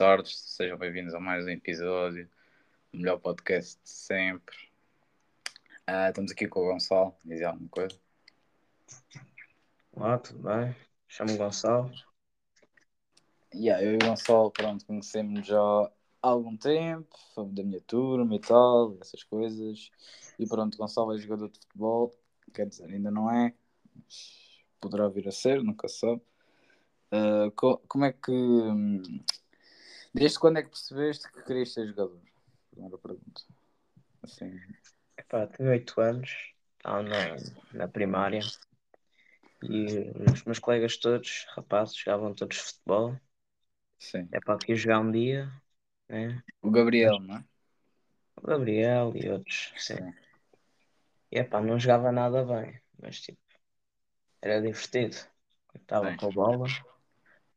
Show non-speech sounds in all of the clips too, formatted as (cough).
tardes, sejam bem-vindos a mais um episódio, o melhor podcast de sempre. Uh, estamos aqui com o Gonçalo, dizer alguma coisa? Olá, tudo bem? Chamo-me Gonçalo. Yeah, eu e o Gonçalo, pronto, conhecemos já há algum tempo, fomos da minha turma e tal, essas coisas. E pronto, Gonçalo é jogador de futebol, quer dizer, ainda não é, mas poderá vir a ser, nunca sabe. Uh, co como é que. Desde quando é que percebeste que querias ser jogador? Primeira pergunta. Assim. Epá, tenho 8 anos, estava na, na primária e os meus colegas todos, rapazes, jogavam todos futebol. Sim. É para aqui jogar um dia, né? O Gabriel, não é? O Gabriel e outros, sim. Sim. E epá, não jogava nada bem, mas tipo, era divertido. Estava com a bola,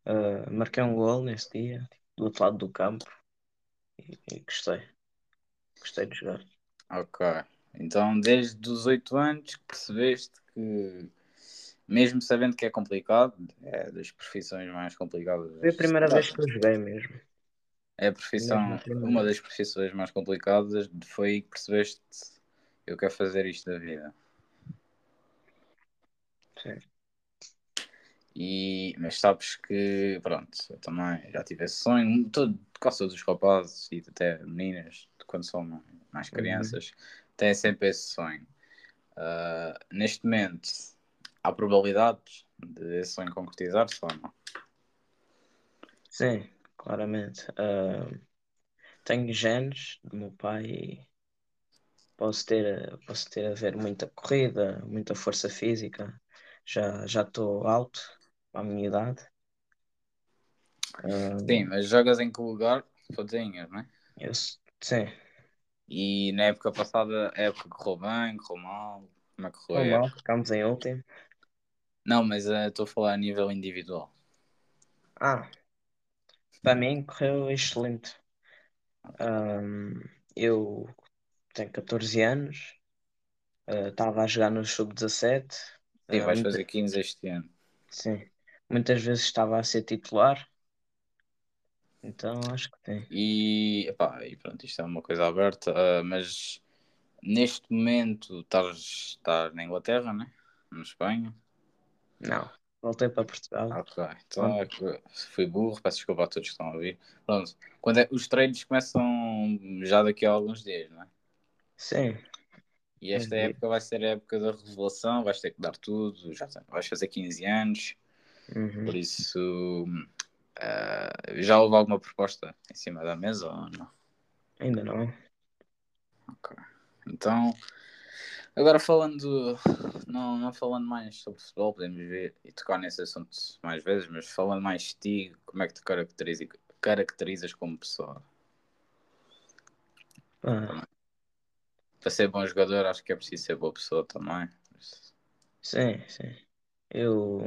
ah, marquei um gol nesse dia, tipo, do outro lado do campo e, e gostei. Gostei de jogar. Ok. Então, desde os 8 anos que percebeste que, mesmo sabendo que é complicado, é das profissões mais complicadas. Foi a primeira vez que eu joguei mesmo. É a profissão, uma das profissões mais complicadas foi aí que percebeste eu quero fazer isto da vida. Sim. E, mas sabes que, pronto, eu também já tive esse sonho, todo, quase todos os rapazes e até meninas, quando são mais- Uhum. crianças, têm sempre esse sonho. Ah, neste momento, há probabilidades de esse sonho concretizar-se ou não? Sim, claramente. Ah, tenho genes do meu pai e posso ter, posso ter a ver muita corrida, muita força física. Já já estou alto a minha idade. Sim, mas jogas em que lugar? Sozinhas, não é? eu, s- sim, E na época passada, a época correu bem, correu mal? Como é que correu? época? ficámos em último. Não, mas ah, estou a falar a nível individual. Ah, para mim correu excelente. Ah, eu tenho 14 anos, ah, estava a jogar no sub-17. Sim, ah, vais fazer 15 este ano. Sim, muitas vezes estava a ser titular, então acho que sim. E, epá, e pronto, isto é uma coisa aberta, ah, mas neste momento estás, estás na Inglaterra, né? Na Espanha. Não, voltei para Portugal. Ok, então é que fui burro, peço desculpa a todos que estão a ouvir. Pronto, quando é, os treinos começam já daqui a alguns dias, não é? Sim, E esta Uhum. época vai ser a época da revelação, vais ter que dar tudo, já tem- vais fazer 15 anos, uhum. por isso ah, já houve alguma proposta em cima da mesa ou não? Ainda não. Ok. Então, agora falando, não, não falando mais sobre futebol, podemos ver e tocar nesse assunto mais vezes, mas falando mais de ti, como é que te caracteriza, caracterizas como pessoa? Ah, Para ser bom jogador, acho que é preciso ser boa pessoa também. sim, sim. Eu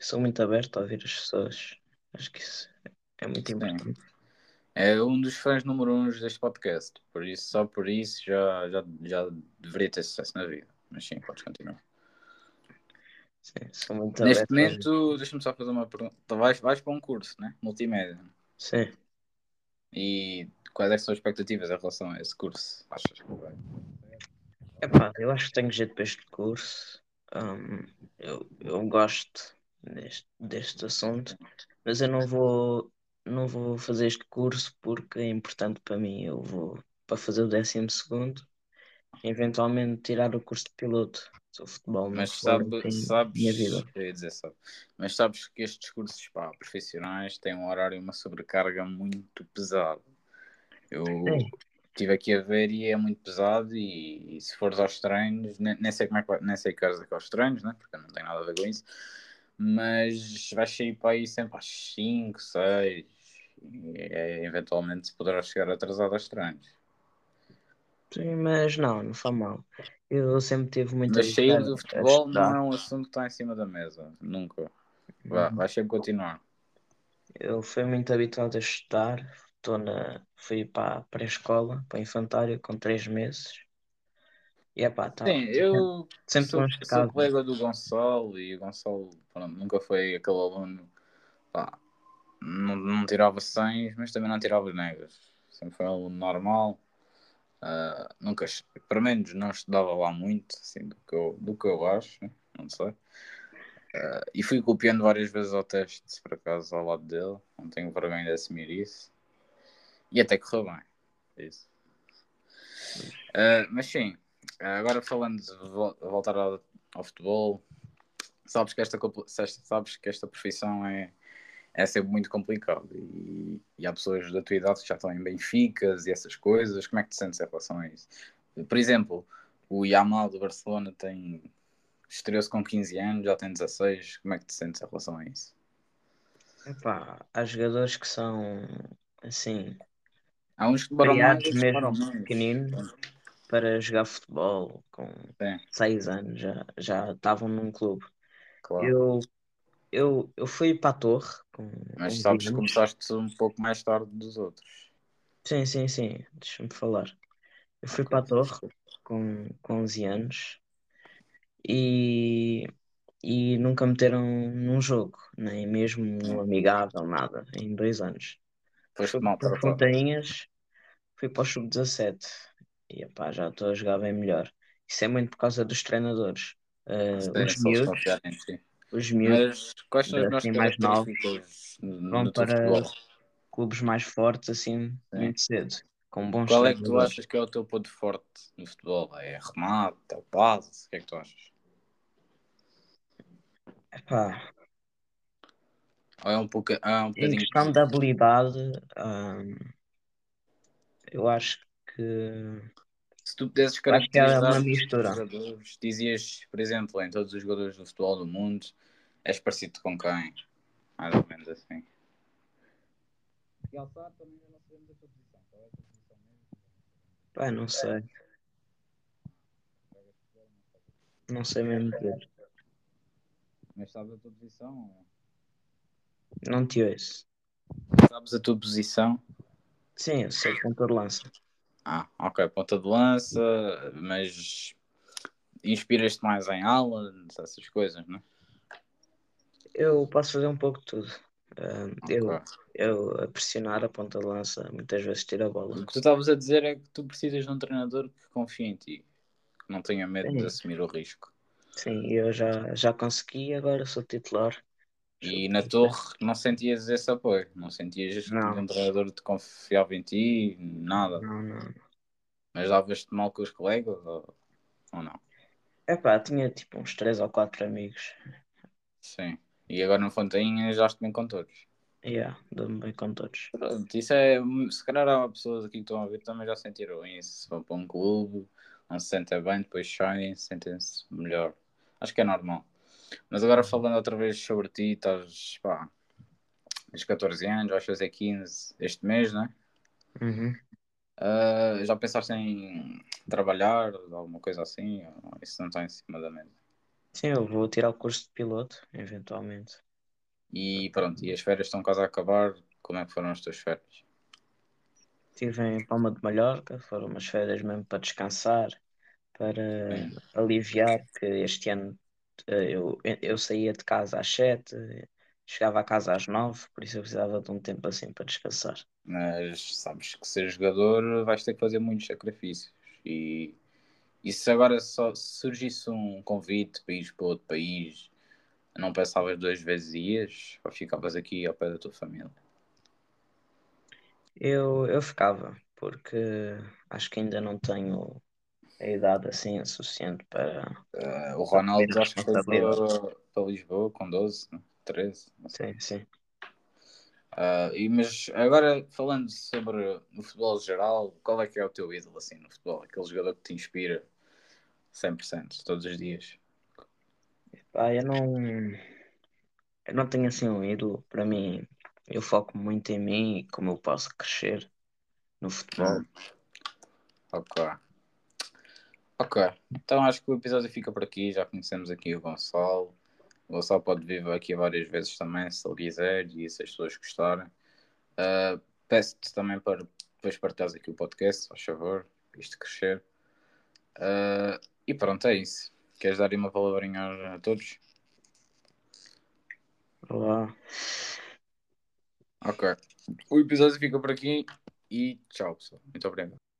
sou muito aberto a ouvir as pessoas. Acho que isso é muito Sim. importante. É um dos fãs número um deste podcast, por isso, só por isso já, já, já deveria ter sucesso na vida. Mas sim, podes continuar. Sim, sou muito Neste aberto momento, deixa-me só fazer uma pergunta. Tu Vais, vais para um curso, né? Multimédia. Sim. E quais é são as expectativas em relação a esse curso? Achas que vai? Epá, eu acho que tenho jeito para este curso. Hum, eu, eu gosto deste, deste assunto, mas eu não vou, não vou fazer este curso porque é importante para mim. Eu vou para fazer o décimo segundo, eventualmente tirar o curso de piloto. Se o futebol Mas for sabe, assim, sabes, minha vida. dizer sabe, mas sabes que estes cursos pá, profissionais têm um horário e uma sobrecarga muito pesado. Eu Sim. estive aqui a ver e é muito pesado e, e se fores aos treinos, nem, nem sei como é que nem sei que horas é que é aos treinos, né? porque não tenho nada a ver com isso, mas vais sair para aí sempre às 5, 6 e é, eventualmente poderás chegar atrasado aos treinos. Sim, mas não, não faz mal. Eu sempre tive muito Mas sair do futebol não é um assunto que está em cima da mesa, nunca. Vá, Uhum. vais sempre continuar. Eu fui muito habituado a estudar. Estou na, fui para a pré-escola, para a infantária, com três meses. E é pá, tá, Sim, eu (laughs) sempre sou, sou colega do Gonçalo e o Gonçalo pronto, nunca foi aquele aluno pá, não, não tirava 100, mas também não tirava negas. Sempre foi aluno normal. Uh, nunca, pelo menos não estudava lá muito, assim, do que eu, do que eu acho, não sei. Uh, e fui copiando várias vezes ao teste, por acaso, ao lado dele. Não tenho vergonha de assumir isso. E até correu bem. Isso. Uh, mas sim, agora falando de voltar ao, ao, futebol, sabes que esta, sabes que esta profissão é, é sempre muito complicado e, e, há pessoas da tua idade que já estão em Benficas e essas coisas. Como é que te sentes em relação a isso? Por exemplo, o Yamal do Barcelona tem estreou-se com 15 anos, já tem 16. Como é que te sentes em relação a isso? Epá, há jogadores que são assim. Há uns que demoram mais, mesmo pequeninos para jogar futebol com Sim. 6 anos, já, já estavam num clube. Claro. Eu eu, eu fui para a torre. Com, Mas sabes que começaste um pouco mais tarde dos outros. Sim, sim, sim. Deixa-me falar. Eu fui okay. para a torre com, com 11 anos e, e nunca meteram num jogo, nem mesmo no amigável, nada, em dois anos. Foste mal para Fontainhas, fui para o sub-17 e epá, já estou a jogar bem melhor. Isso é muito por causa dos treinadores. Uh, os miúdos, os miúdos Mas quais são as assim, mais novos vão para clubes mais fortes assim Sim. muito cedo. Com bons Qual é que tu achas que é o teu ponto forte no futebol? É remate, é o passe? O que é que tu achas? Epá. Ou é um, pouco, é um. Em questão de habilidade, hum, eu acho que se tu pudesses é caracterizar os jogadores, dizias, por exemplo, em todos os jogadores do futebol do mundo, és parecido com quem? Mais ou menos assim. Realçar também não sabemos a tua posição. Qual é a tua posição mesmo? Pá, não sei. Não sei mesmo dizer. Mas sabes a tua posição? Não te ouço. Sabes a tua posição? Sim, eu sei, de lança. Ah, ok, ponta de lança, mas inspiras-te mais em aula, essas coisas, não é? Eu posso fazer um pouco de tudo. Uh, okay. eu, eu a pressionar a ponta de lança, muitas vezes tiro a bola. O que tu estavas a dizer é que tu precisas de um treinador que confie em ti, que não tenha medo Sim. de assumir o risco. Sim, eu já, já consegui, agora sou titular. E na torre não sentias esse apoio? Não sentias não. que um treinador te confiava em ti? Nada? Não, não. Mas davas-te mal com os colegas ou, ou não? É pá, tinha tipo uns 3 ou 4 amigos. Sim. E agora no Fontainha já bem com todos? Yeah, dou-me bem com todos. Pronto, isso é. Se calhar há pessoas aqui que estão a ver também já sentiram isso. Se vão para um clube, não se sentem bem, depois saem, sentem-se melhor. Acho que é normal. Mas agora falando outra vez sobre ti, estás, pá, tens 14 anos, vais fazer 15 este mês, não é? Uhum. Uh, já pensaste em trabalhar, alguma coisa assim? Isso não está em cima da mesa? Sim, eu vou tirar o curso de piloto, eventualmente. E pronto, e as férias estão quase a acabar. Como é que foram as tuas férias? Estive em Palma de Mallorca, foram umas férias mesmo para descansar, para Sim. aliviar, que este ano eu, eu saía de casa às 7, chegava a casa às 9, por isso eu precisava de um tempo assim para descansar. Mas sabes que ser jogador vais ter que fazer muitos sacrifícios. E, e se agora só surgisse um convite para ir para outro país, não pensavas duas vezes ias ou ficavas aqui ao pé da tua família? Eu, eu ficava, porque acho que ainda não tenho a idade assim suficiente para. Uh, o Ronaldo acho que foi para, para Lisboa com 12, 13. Sim, sim. Uh, e, mas agora falando sobre o futebol geral, qual é que é o teu ídolo assim no futebol? Aquele jogador que te inspira 100% todos os dias? Pá, eu não, eu não tenho assim um ídolo. Para mim, eu foco muito em mim e como eu posso crescer no futebol. Hum. Ok. Ok, então acho que o episódio fica por aqui. Já conhecemos aqui o Gonçalo. O Gonçalo pode vir aqui várias vezes também, se ele quiser e se as pessoas gostarem. Uh, Peço-te também para depois partilhares aqui o podcast, faz favor, isto crescer. Uh, e pronto, é isso. Queres dar uma palavrinha a todos? Olá. Ok. O episódio fica por aqui e tchau, pessoal. Muito obrigado.